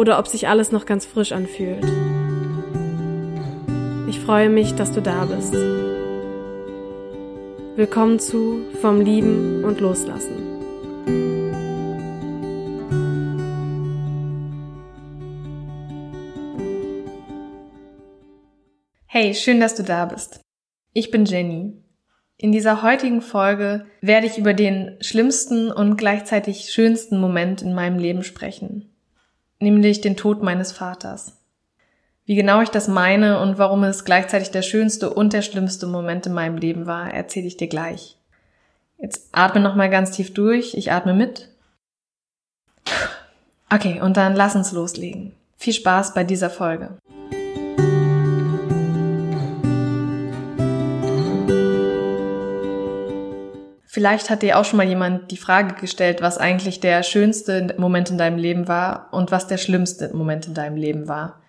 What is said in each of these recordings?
oder ob sich alles noch ganz frisch anfühlt. Ich freue mich, dass du da bist. Willkommen zu Vom Lieben und Loslassen. Hey, schön, dass du da bist. Ich bin Jenny in dieser heutigen Folge werde ich über den schlimmsten und gleichzeitig schönsten Moment in meinem Leben sprechen, nämlich den Tod meines Vaters. Wie genau ich das meine und warum es gleichzeitig der schönste und der schlimmste Moment in meinem Leben war, erzähle ich dir gleich. Jetzt atme noch mal ganz tief durch. Ich atme mit. Okay, und dann lass uns loslegen. Viel Spaß bei dieser Folge. Vielleicht hat dir auch schon mal jemand die Frage gestellt, was eigentlich der schönste Moment in deinem Leben war und was der schlimmste Moment in deinem Leben war.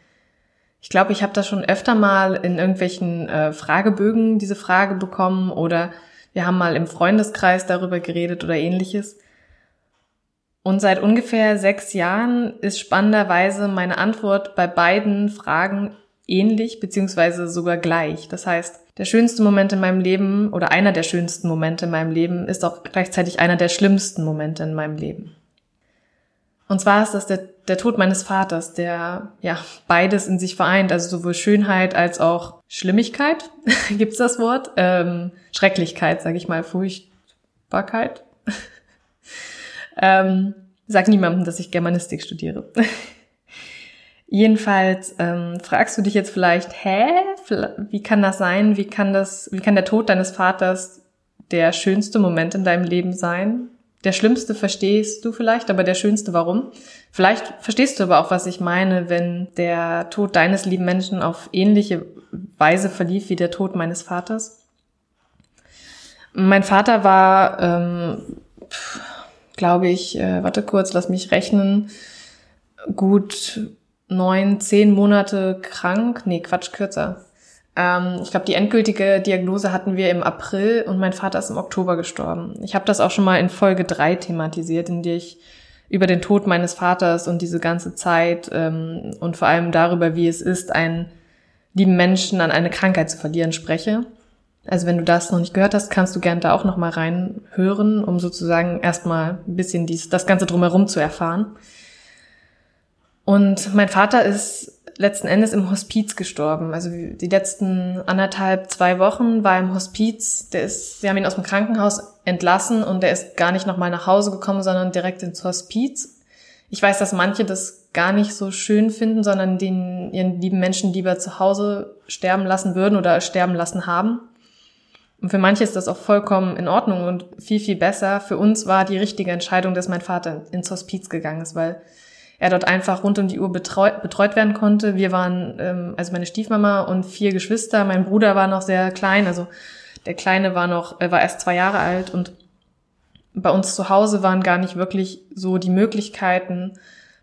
Ich glaube, ich habe das schon öfter mal in irgendwelchen äh, Fragebögen diese Frage bekommen oder wir haben mal im Freundeskreis darüber geredet oder ähnliches. Und seit ungefähr sechs Jahren ist spannenderweise meine Antwort bei beiden Fragen ähnlich beziehungsweise sogar gleich. Das heißt, der schönste Moment in meinem Leben oder einer der schönsten Momente in meinem Leben ist auch gleichzeitig einer der schlimmsten Momente in meinem Leben. Und zwar ist das der, der Tod meines Vaters, der ja beides in sich vereint, also sowohl Schönheit als auch Schlimmigkeit, gibt's das Wort? Ähm, Schrecklichkeit, sage ich mal, Furchtbarkeit. ähm, sag niemandem, dass ich Germanistik studiere. Jedenfalls ähm, fragst du dich jetzt vielleicht, hä, wie kann das sein? Wie kann das, wie kann der Tod deines Vaters der schönste Moment in deinem Leben sein? Der schlimmste verstehst du vielleicht, aber der schönste warum? Vielleicht verstehst du aber auch, was ich meine, wenn der Tod deines lieben Menschen auf ähnliche Weise verlief wie der Tod meines Vaters. Mein Vater war, ähm, glaube ich, äh, warte kurz, lass mich rechnen, gut neun, zehn Monate krank. Nee, Quatsch, kürzer. Ähm, ich glaube, die endgültige Diagnose hatten wir im April und mein Vater ist im Oktober gestorben. Ich habe das auch schon mal in Folge drei thematisiert, in der ich über den Tod meines Vaters und diese ganze Zeit ähm, und vor allem darüber, wie es ist, einen lieben Menschen an eine Krankheit zu verlieren, spreche. Also wenn du das noch nicht gehört hast, kannst du gerne da auch noch mal reinhören, um sozusagen erstmal ein bisschen dies, das Ganze drumherum zu erfahren. Und mein Vater ist letzten Endes im Hospiz gestorben. Also die letzten anderthalb, zwei Wochen war er im Hospiz. Der ist, wir haben ihn aus dem Krankenhaus entlassen und der ist gar nicht nochmal nach Hause gekommen, sondern direkt ins Hospiz. Ich weiß, dass manche das gar nicht so schön finden, sondern den ihren lieben Menschen lieber zu Hause sterben lassen würden oder sterben lassen haben. Und für manche ist das auch vollkommen in Ordnung und viel, viel besser. Für uns war die richtige Entscheidung, dass mein Vater ins Hospiz gegangen ist, weil er dort einfach rund um die Uhr betreut, betreut werden konnte. Wir waren, ähm, also meine Stiefmama und vier Geschwister. Mein Bruder war noch sehr klein, also der Kleine war noch, äh, war erst zwei Jahre alt und bei uns zu Hause waren gar nicht wirklich so die Möglichkeiten,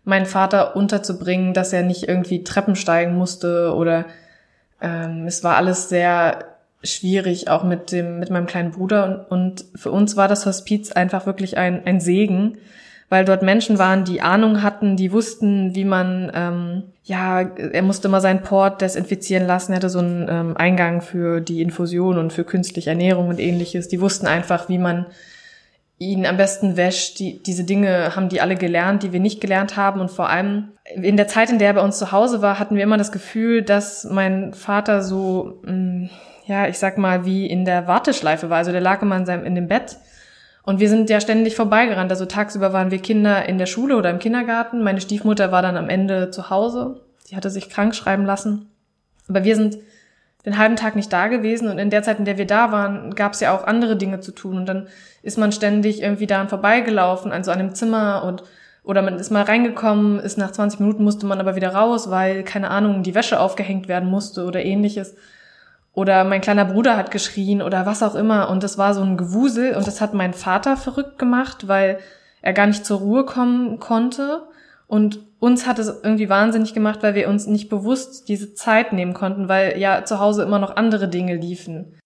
meinen Vater unterzubringen, dass er nicht irgendwie Treppen steigen musste oder ähm, es war alles sehr schwierig, auch mit dem, mit meinem kleinen Bruder und, und für uns war das Hospiz einfach wirklich ein, ein Segen, weil dort Menschen waren, die Ahnung hatten, die wussten, wie man, ähm, ja, er musste immer seinen Port desinfizieren lassen, er hatte so einen ähm, Eingang für die Infusion und für künstliche Ernährung und ähnliches. Die wussten einfach, wie man ihn am besten wäscht. Die, diese Dinge haben die alle gelernt, die wir nicht gelernt haben. Und vor allem in der Zeit, in der er bei uns zu Hause war, hatten wir immer das Gefühl, dass mein Vater so, mm, ja, ich sag mal, wie in der Warteschleife war. Also der lag immer in, seinem, in dem Bett. Und wir sind ja ständig vorbeigerannt. Also tagsüber waren wir Kinder in der Schule oder im Kindergarten. Meine Stiefmutter war dann am Ende zu Hause. Die hatte sich krank schreiben lassen. Aber wir sind den halben Tag nicht da gewesen und in der Zeit, in der wir da waren, gab es ja auch andere Dinge zu tun und dann ist man ständig irgendwie daran vorbeigelaufen, an so einem Zimmer und oder man ist mal reingekommen, ist nach 20 Minuten musste man aber wieder raus, weil keine Ahnung, die Wäsche aufgehängt werden musste oder ähnliches. Oder mein kleiner Bruder hat geschrien oder was auch immer. Und das war so ein Gewusel. Und das hat mein Vater verrückt gemacht, weil er gar nicht zur Ruhe kommen konnte. Und uns hat es irgendwie wahnsinnig gemacht, weil wir uns nicht bewusst diese Zeit nehmen konnten, weil ja zu Hause immer noch andere Dinge liefen.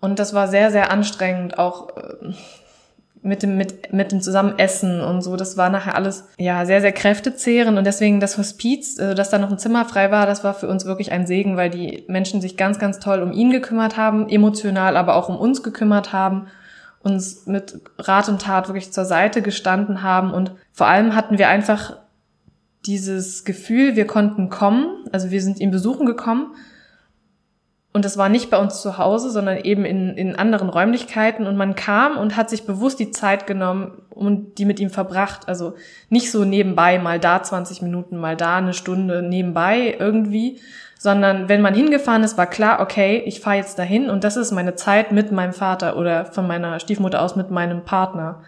Und das war sehr, sehr anstrengend, auch äh, mit dem, mit, mit dem Zusammenessen und so. Das war nachher alles, ja, sehr, sehr kräftezehrend. Und deswegen das Hospiz, äh, dass da noch ein Zimmer frei war, das war für uns wirklich ein Segen, weil die Menschen sich ganz, ganz toll um ihn gekümmert haben, emotional, aber auch um uns gekümmert haben uns mit Rat und Tat wirklich zur Seite gestanden haben und vor allem hatten wir einfach dieses Gefühl, wir konnten kommen, also wir sind ihn besuchen gekommen und das war nicht bei uns zu Hause, sondern eben in, in anderen Räumlichkeiten und man kam und hat sich bewusst die Zeit genommen und die mit ihm verbracht. Also nicht so nebenbei, mal da 20 Minuten, mal da eine Stunde nebenbei irgendwie, sondern wenn man hingefahren ist, war klar, okay, ich fahre jetzt dahin und das ist meine Zeit mit meinem Vater oder von meiner Stiefmutter aus mit meinem Partner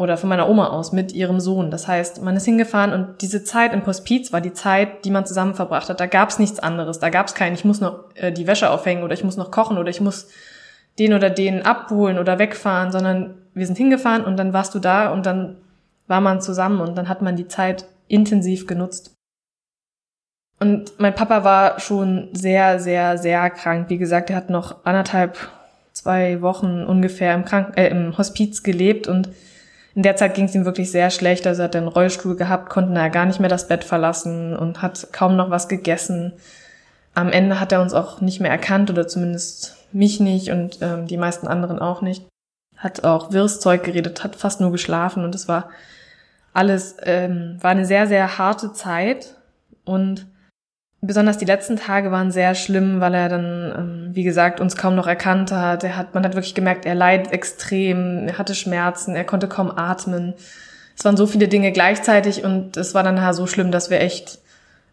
oder von meiner Oma aus mit ihrem Sohn. Das heißt, man ist hingefahren und diese Zeit im Hospiz war die Zeit, die man zusammen verbracht hat. Da gab es nichts anderes. Da gab es kein, ich muss noch äh, die Wäsche aufhängen oder ich muss noch kochen oder ich muss den oder den abholen oder wegfahren, sondern wir sind hingefahren und dann warst du da und dann war man zusammen und dann hat man die Zeit intensiv genutzt. Und mein Papa war schon sehr, sehr, sehr krank. Wie gesagt, er hat noch anderthalb, zwei Wochen ungefähr im, Kranken äh, im Hospiz gelebt und in der Zeit ging es ihm wirklich sehr schlecht. Also er hat einen Rollstuhl gehabt, konnte er gar nicht mehr das Bett verlassen und hat kaum noch was gegessen. Am Ende hat er uns auch nicht mehr erkannt oder zumindest mich nicht und ähm, die meisten anderen auch nicht. Hat auch wirres Zeug geredet, hat fast nur geschlafen und es war alles, ähm, war eine sehr, sehr harte Zeit und Besonders die letzten Tage waren sehr schlimm, weil er dann, ähm, wie gesagt, uns kaum noch erkannt hat. Er hat, man hat wirklich gemerkt, er leidet extrem, er hatte Schmerzen, er konnte kaum atmen. Es waren so viele Dinge gleichzeitig und es war dann nachher so schlimm, dass wir echt,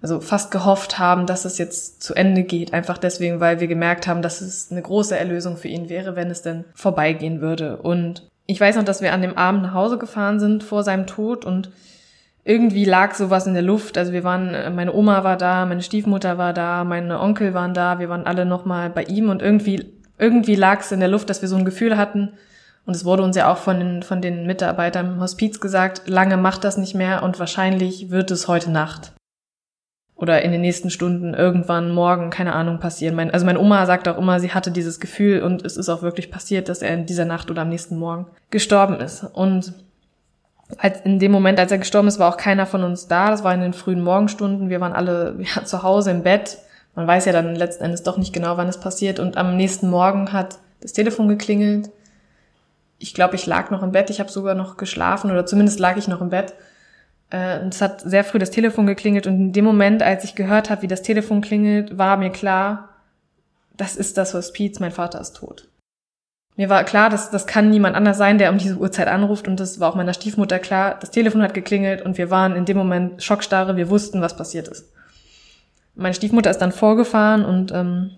also fast gehofft haben, dass es jetzt zu Ende geht. Einfach deswegen, weil wir gemerkt haben, dass es eine große Erlösung für ihn wäre, wenn es denn vorbeigehen würde. Und ich weiß noch, dass wir an dem Abend nach Hause gefahren sind vor seinem Tod und irgendwie lag sowas in der Luft. Also wir waren, äh, meine Oma war da, meine Stiefmutter war da, meine Onkel waren da, wir waren alle nochmal bei ihm und irgendwie, irgendwie lag es in der Luft, dass wir so ein Gefühl hatten. Und es wurde uns ja auch von den, von den Mitarbeitern im Hospiz gesagt, lange macht das nicht mehr und wahrscheinlich wird es heute Nacht. Oder in den nächsten Stunden irgendwann morgen, keine Ahnung, passieren. Mein, also meine Oma sagt auch immer, sie hatte dieses Gefühl und es ist auch wirklich passiert, dass er in dieser Nacht oder am nächsten Morgen gestorben ist. Und als in dem Moment, als er gestorben ist, war auch keiner von uns da. Das war in den frühen Morgenstunden. Wir waren alle ja, zu Hause im Bett. Man weiß ja dann letzten Endes doch nicht genau, wann es passiert. Und am nächsten Morgen hat das Telefon geklingelt. Ich glaube, ich lag noch im Bett. Ich habe sogar noch geschlafen oder zumindest lag ich noch im Bett. Äh, und es hat sehr früh das Telefon geklingelt. Und in dem Moment, als ich gehört habe, wie das Telefon klingelt, war mir klar, das ist das Hospiz. Mein Vater ist tot. Mir war klar, dass das kann niemand anders sein, der um diese Uhrzeit anruft. Und das war auch meiner Stiefmutter klar. Das Telefon hat geklingelt und wir waren in dem Moment schockstarre. Wir wussten, was passiert ist. Meine Stiefmutter ist dann vorgefahren und ähm,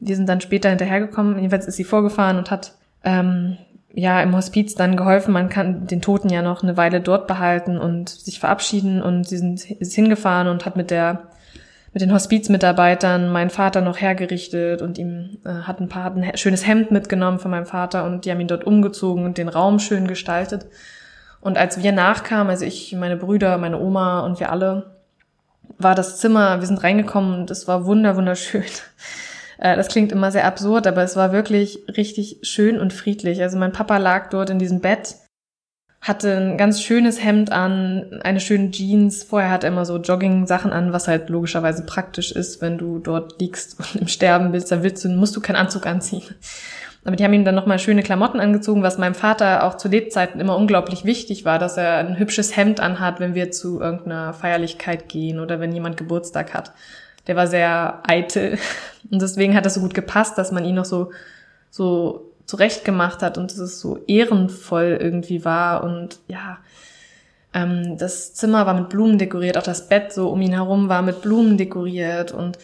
wir sind dann später hinterhergekommen. Jedenfalls ist sie vorgefahren und hat ähm, ja im Hospiz dann geholfen. Man kann den Toten ja noch eine Weile dort behalten und sich verabschieden. Und sie sind ist hingefahren und hat mit der mit den Hospizmitarbeitern meinen Vater noch hergerichtet und ihm äh, hat ein paar hat ein schönes Hemd mitgenommen von meinem Vater und die haben ihn dort umgezogen und den Raum schön gestaltet. Und als wir nachkamen, also ich, meine Brüder, meine Oma und wir alle, war das Zimmer, wir sind reingekommen und es war wunder wunderschön. Äh, das klingt immer sehr absurd, aber es war wirklich richtig schön und friedlich. Also mein Papa lag dort in diesem Bett hatte ein ganz schönes Hemd an, eine schöne Jeans. Vorher hat er immer so Jogging-Sachen an, was halt logischerweise praktisch ist, wenn du dort liegst und im Sterben bist, dann willst du, musst du keinen Anzug anziehen. Aber die haben ihm dann nochmal schöne Klamotten angezogen, was meinem Vater auch zu Lebzeiten immer unglaublich wichtig war, dass er ein hübsches Hemd anhat, wenn wir zu irgendeiner Feierlichkeit gehen oder wenn jemand Geburtstag hat. Der war sehr eitel und deswegen hat das so gut gepasst, dass man ihn noch so, so zurechtgemacht hat und dass es so ehrenvoll irgendwie war und ja, ähm, das Zimmer war mit Blumen dekoriert, auch das Bett so um ihn herum war mit Blumen dekoriert und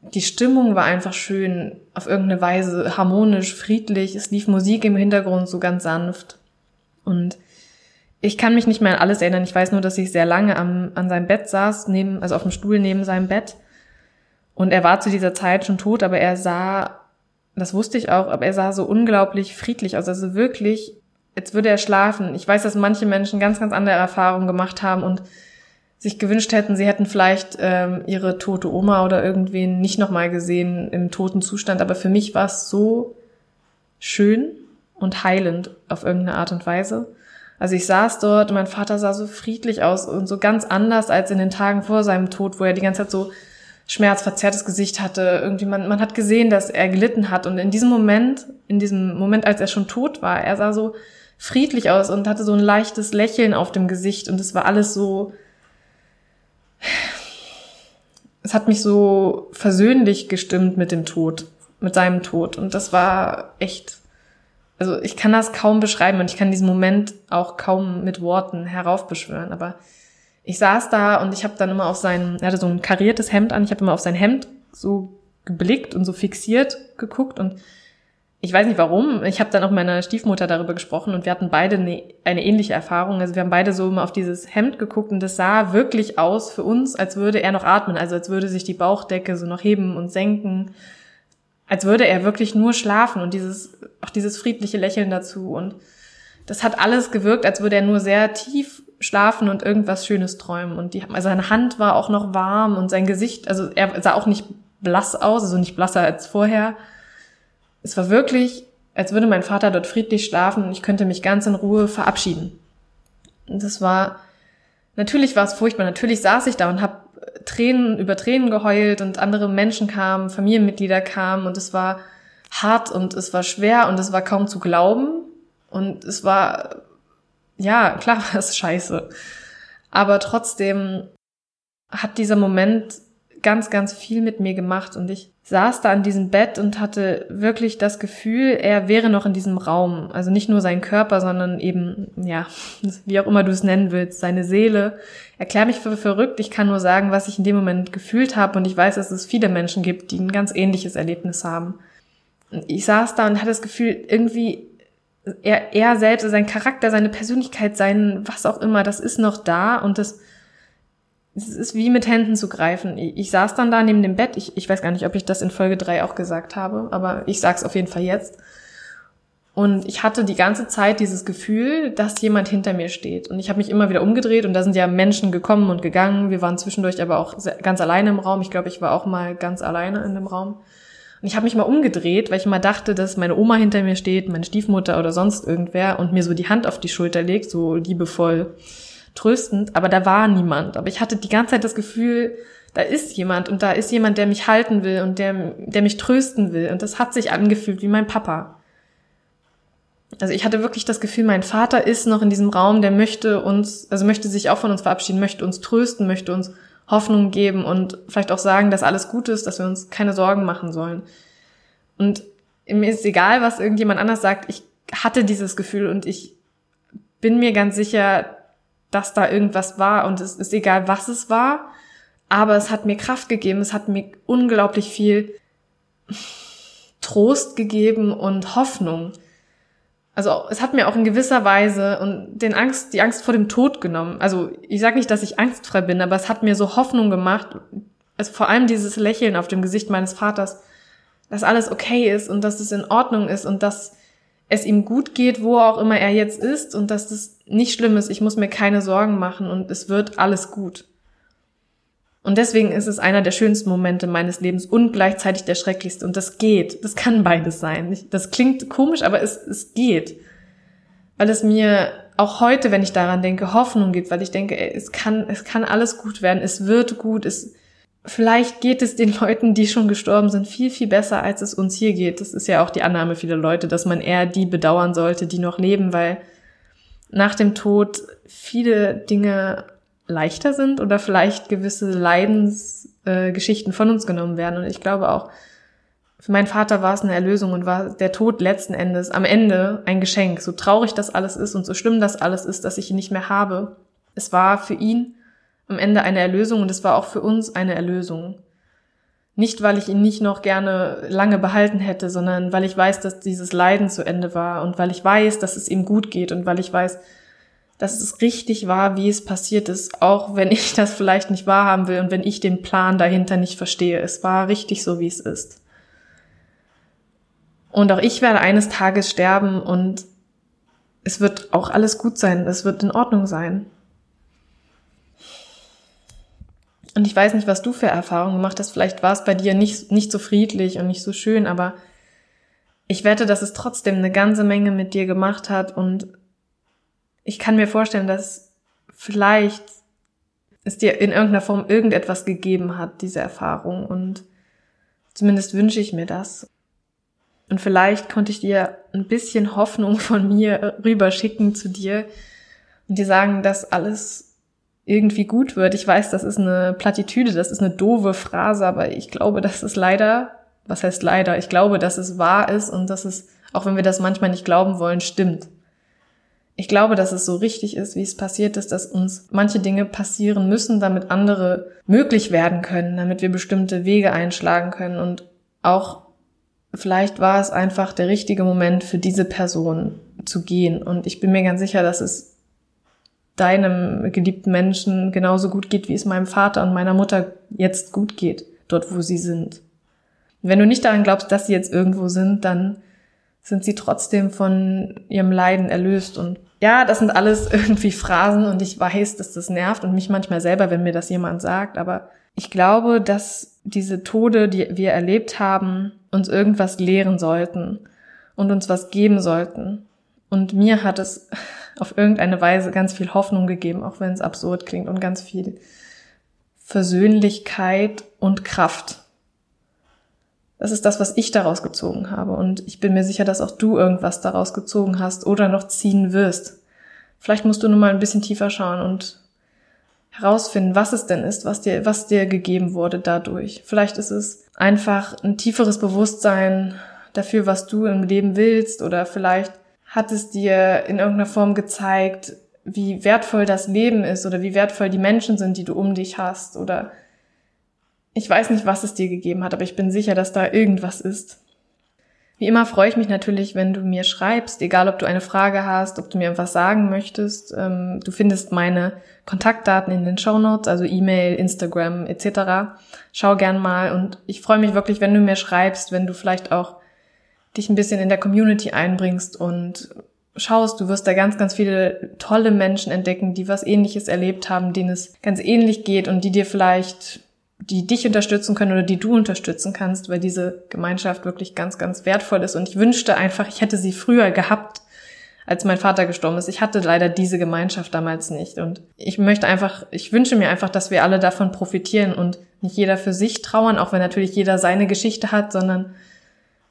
die Stimmung war einfach schön, auf irgendeine Weise harmonisch, friedlich. Es lief Musik im Hintergrund so ganz sanft. Und ich kann mich nicht mehr an alles erinnern. Ich weiß nur, dass ich sehr lange am, an seinem Bett saß, neben, also auf dem Stuhl neben seinem Bett. Und er war zu dieser Zeit schon tot, aber er sah, das wusste ich auch, aber er sah so unglaublich friedlich aus. Also wirklich, jetzt würde er schlafen. Ich weiß, dass manche Menschen ganz, ganz andere Erfahrungen gemacht haben und sich gewünscht hätten, sie hätten vielleicht ähm, ihre tote Oma oder irgendwen nicht nochmal gesehen im toten Zustand. Aber für mich war es so schön und heilend auf irgendeine Art und Weise. Also ich saß dort und mein Vater sah so friedlich aus und so ganz anders als in den Tagen vor seinem Tod, wo er die ganze Zeit so schmerzverzerrtes Gesicht hatte. Irgendwie man, man hat gesehen, dass er gelitten hat. Und in diesem Moment, in diesem Moment, als er schon tot war, er sah so friedlich aus und hatte so ein leichtes Lächeln auf dem Gesicht und es war alles so, es hat mich so versöhnlich gestimmt mit dem Tod, mit seinem Tod. Und das war echt, also ich kann das kaum beschreiben und ich kann diesen Moment auch kaum mit Worten heraufbeschwören. Aber ich saß da und ich habe dann immer auf sein, er hatte so ein kariertes Hemd an, ich habe immer auf sein Hemd so geblickt und so fixiert geguckt und ich weiß nicht warum. Ich habe dann auch meiner Stiefmutter darüber gesprochen und wir hatten beide eine, eine, ähnliche Erfahrung. Also wir haben beide so immer auf dieses Hemd geguckt und das sah wirklich aus für uns, als würde er noch atmen, also als würde sich die Bauchdecke so noch heben und senken, als würde er wirklich nur schlafen und dieses auch dieses friedliche Lächeln dazu und das hat alles gewirkt, als würde er nur sehr tief schlafen und irgendwas Schönes träumen und die, also seine Hand war auch noch warm und sein Gesicht, also er sah auch nicht blass aus, also nicht blasser als vorher es war wirklich, als würde mein Vater dort friedlich schlafen und ich könnte mich ganz in Ruhe verabschieden. Und das war, natürlich war es furchtbar. Natürlich saß ich da und habe Tränen über Tränen geheult und andere Menschen kamen, Familienmitglieder kamen und es war hart und es war schwer und es war kaum zu glauben und es war, ja, klar war es scheiße. Aber trotzdem hat dieser Moment ganz, ganz viel mit mir gemacht und ich saß da an diesem Bett und hatte wirklich das Gefühl, er wäre noch in diesem Raum. Also nicht nur sein Körper, sondern eben, ja, wie auch immer du es nennen willst, seine Seele. Erklär mich für verrückt. Ich kann nur sagen, was ich in dem Moment gefühlt habe und ich weiß, dass es viele Menschen gibt, die ein ganz ähnliches Erlebnis haben. Ich saß da und hatte das Gefühl, irgendwie er, er selbst, sein Charakter, seine Persönlichkeit, sein was auch immer, das ist noch da und das es ist wie mit Händen zu greifen. Ich, ich saß dann da neben dem Bett. Ich, ich weiß gar nicht, ob ich das in Folge drei auch gesagt habe, aber ich sag's auf jeden Fall jetzt. Und ich hatte die ganze Zeit dieses Gefühl, dass jemand hinter mir steht. Und ich habe mich immer wieder umgedreht und da sind ja Menschen gekommen und gegangen. Wir waren zwischendurch aber auch ganz alleine im Raum. Ich glaube, ich war auch mal ganz alleine in dem Raum. Und ich habe mich mal umgedreht, weil ich mal dachte, dass meine Oma hinter mir steht, meine Stiefmutter oder sonst irgendwer und mir so die Hand auf die Schulter legt, so liebevoll tröstend, aber da war niemand. Aber ich hatte die ganze Zeit das Gefühl, da ist jemand und da ist jemand, der mich halten will und der, der mich trösten will. Und das hat sich angefühlt wie mein Papa. Also ich hatte wirklich das Gefühl, mein Vater ist noch in diesem Raum, der möchte uns, also möchte sich auch von uns verabschieden, möchte uns trösten, möchte uns Hoffnung geben und vielleicht auch sagen, dass alles gut ist, dass wir uns keine Sorgen machen sollen. Und mir ist egal, was irgendjemand anders sagt, ich hatte dieses Gefühl und ich bin mir ganz sicher, dass da irgendwas war und es ist egal, was es war, aber es hat mir Kraft gegeben, es hat mir unglaublich viel Trost gegeben und Hoffnung. Also es hat mir auch in gewisser Weise und den Angst, die Angst vor dem Tod genommen. Also ich sage nicht, dass ich angstfrei bin, aber es hat mir so Hoffnung gemacht. Also vor allem dieses Lächeln auf dem Gesicht meines Vaters, dass alles okay ist und dass es in Ordnung ist und dass es ihm gut geht, wo auch immer er jetzt ist und dass das nicht schlimm ist. Ich muss mir keine Sorgen machen und es wird alles gut. Und deswegen ist es einer der schönsten Momente meines Lebens und gleichzeitig der schrecklichste. Und das geht. Das kann beides sein. Das klingt komisch, aber es, es geht. Weil es mir auch heute, wenn ich daran denke, Hoffnung gibt, weil ich denke, es kann, es kann alles gut werden. Es wird gut. Es, vielleicht geht es den Leuten, die schon gestorben sind, viel, viel besser, als es uns hier geht. Das ist ja auch die Annahme vieler Leute, dass man eher die bedauern sollte, die noch leben, weil nach dem Tod viele Dinge leichter sind oder vielleicht gewisse Leidensgeschichten äh, von uns genommen werden. Und ich glaube auch, für meinen Vater war es eine Erlösung und war der Tod letzten Endes am Ende ein Geschenk. So traurig das alles ist und so schlimm das alles ist, dass ich ihn nicht mehr habe. Es war für ihn am Ende eine Erlösung und es war auch für uns eine Erlösung. Nicht, weil ich ihn nicht noch gerne lange behalten hätte, sondern weil ich weiß, dass dieses Leiden zu Ende war und weil ich weiß, dass es ihm gut geht und weil ich weiß, dass es richtig war, wie es passiert ist, auch wenn ich das vielleicht nicht wahrhaben will und wenn ich den Plan dahinter nicht verstehe. Es war richtig so, wie es ist. Und auch ich werde eines Tages sterben und es wird auch alles gut sein, es wird in Ordnung sein. Und ich weiß nicht, was du für Erfahrungen gemacht hast. Vielleicht war es bei dir nicht, nicht so friedlich und nicht so schön, aber ich wette, dass es trotzdem eine ganze Menge mit dir gemacht hat und ich kann mir vorstellen, dass vielleicht es dir in irgendeiner Form irgendetwas gegeben hat, diese Erfahrung und zumindest wünsche ich mir das. Und vielleicht konnte ich dir ein bisschen Hoffnung von mir rüberschicken zu dir und dir sagen, dass alles irgendwie gut wird. Ich weiß, das ist eine Plattitüde, das ist eine doofe Phrase, aber ich glaube, dass es leider, was heißt leider, ich glaube, dass es wahr ist und dass es, auch wenn wir das manchmal nicht glauben wollen, stimmt. Ich glaube, dass es so richtig ist, wie es passiert ist, dass uns manche Dinge passieren müssen, damit andere möglich werden können, damit wir bestimmte Wege einschlagen können und auch vielleicht war es einfach der richtige Moment für diese Person zu gehen. Und ich bin mir ganz sicher, dass es deinem geliebten Menschen genauso gut geht, wie es meinem Vater und meiner Mutter jetzt gut geht, dort wo sie sind. wenn du nicht daran glaubst, dass sie jetzt irgendwo sind, dann sind sie trotzdem von ihrem Leiden erlöst. Und ja, das sind alles irgendwie Phrasen und ich weiß, dass das nervt und mich manchmal selber, wenn mir das jemand sagt. Aber ich glaube, dass diese Tode, die wir erlebt haben, uns irgendwas lehren sollten und uns was geben sollten. Und mir hat es auf irgendeine Weise ganz viel Hoffnung gegeben, auch wenn es absurd klingt, und ganz viel Versöhnlichkeit und Kraft. Das ist das, was ich daraus gezogen habe. Und ich bin mir sicher, dass auch du irgendwas daraus gezogen hast oder noch ziehen wirst. Vielleicht musst du nur mal ein bisschen tiefer schauen und herausfinden, was es denn ist, was dir, was dir gegeben wurde dadurch. Vielleicht ist es einfach ein tieferes Bewusstsein dafür, was du im Leben willst oder vielleicht hat es dir in irgendeiner Form gezeigt, wie wertvoll das Leben ist oder wie wertvoll die Menschen sind, die du um dich hast oder ich weiß nicht, was es dir gegeben hat, aber ich bin sicher, dass da irgendwas ist. Wie immer freue ich mich natürlich, wenn du mir schreibst, egal ob du eine Frage hast, ob du mir was sagen möchtest. Ähm, du findest meine Kontaktdaten in den Show Notes, also E-Mail, Instagram etc. Schau gern mal und ich freue mich wirklich, wenn du mir schreibst, wenn du vielleicht auch dich ein bisschen in der Community einbringst und schaust, du wirst da ganz, ganz viele tolle Menschen entdecken, die was ähnliches erlebt haben, denen es ganz ähnlich geht und die dir vielleicht die dich unterstützen können oder die du unterstützen kannst, weil diese Gemeinschaft wirklich ganz, ganz wertvoll ist. Und ich wünschte einfach, ich hätte sie früher gehabt, als mein Vater gestorben ist. Ich hatte leider diese Gemeinschaft damals nicht. Und ich möchte einfach, ich wünsche mir einfach, dass wir alle davon profitieren und nicht jeder für sich trauern, auch wenn natürlich jeder seine Geschichte hat, sondern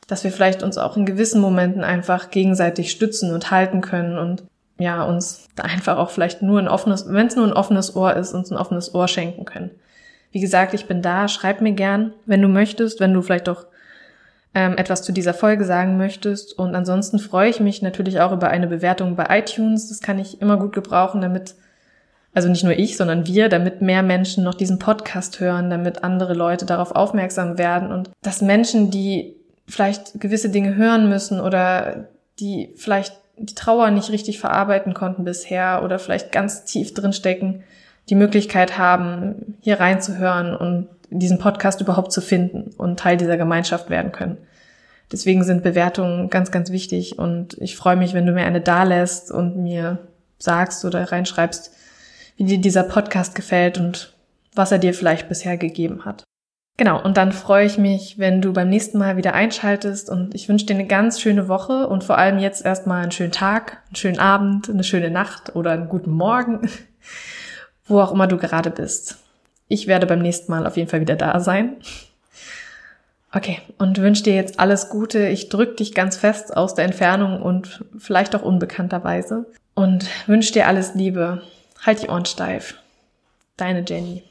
dass wir vielleicht uns auch in gewissen Momenten einfach gegenseitig stützen und halten können und ja, uns da einfach auch vielleicht nur ein offenes, wenn es nur ein offenes Ohr ist, uns ein offenes Ohr schenken können. Wie gesagt, ich bin da, schreib mir gern, wenn du möchtest, wenn du vielleicht auch ähm, etwas zu dieser Folge sagen möchtest. Und ansonsten freue ich mich natürlich auch über eine Bewertung bei iTunes. Das kann ich immer gut gebrauchen, damit, also nicht nur ich, sondern wir, damit mehr Menschen noch diesen Podcast hören, damit andere Leute darauf aufmerksam werden und dass Menschen, die vielleicht gewisse Dinge hören müssen oder die vielleicht die Trauer nicht richtig verarbeiten konnten bisher oder vielleicht ganz tief drin stecken, die Möglichkeit haben, hier reinzuhören und diesen Podcast überhaupt zu finden und Teil dieser Gemeinschaft werden können. Deswegen sind Bewertungen ganz, ganz wichtig und ich freue mich, wenn du mir eine da lässt und mir sagst oder reinschreibst, wie dir dieser Podcast gefällt und was er dir vielleicht bisher gegeben hat. Genau, und dann freue ich mich, wenn du beim nächsten Mal wieder einschaltest und ich wünsche dir eine ganz schöne Woche und vor allem jetzt erstmal einen schönen Tag, einen schönen Abend, eine schöne Nacht oder einen guten Morgen wo auch immer du gerade bist. ich werde beim nächsten Mal auf jeden Fall wieder da sein. Okay, und wünsche dir jetzt alles Gute. Ich drück dich ganz fest aus der Entfernung und vielleicht auch unbekannterweise. Und wünsche dir alles Liebe. Halt die Ohren steif. Deine Jenny.